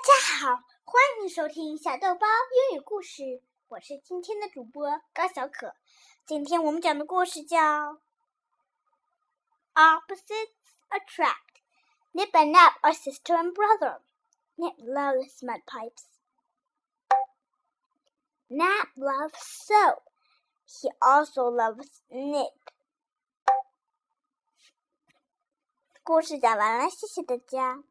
大家好，欢迎收听小豆包英语故事，我是今天的主播高小可。今天我们讲的故事叫《Opposites Attract》。Nip and Nap are sister and brother. Nip loves mud pipes. Nap loves soap. He also loves Nip. 故事讲完了，谢谢大家。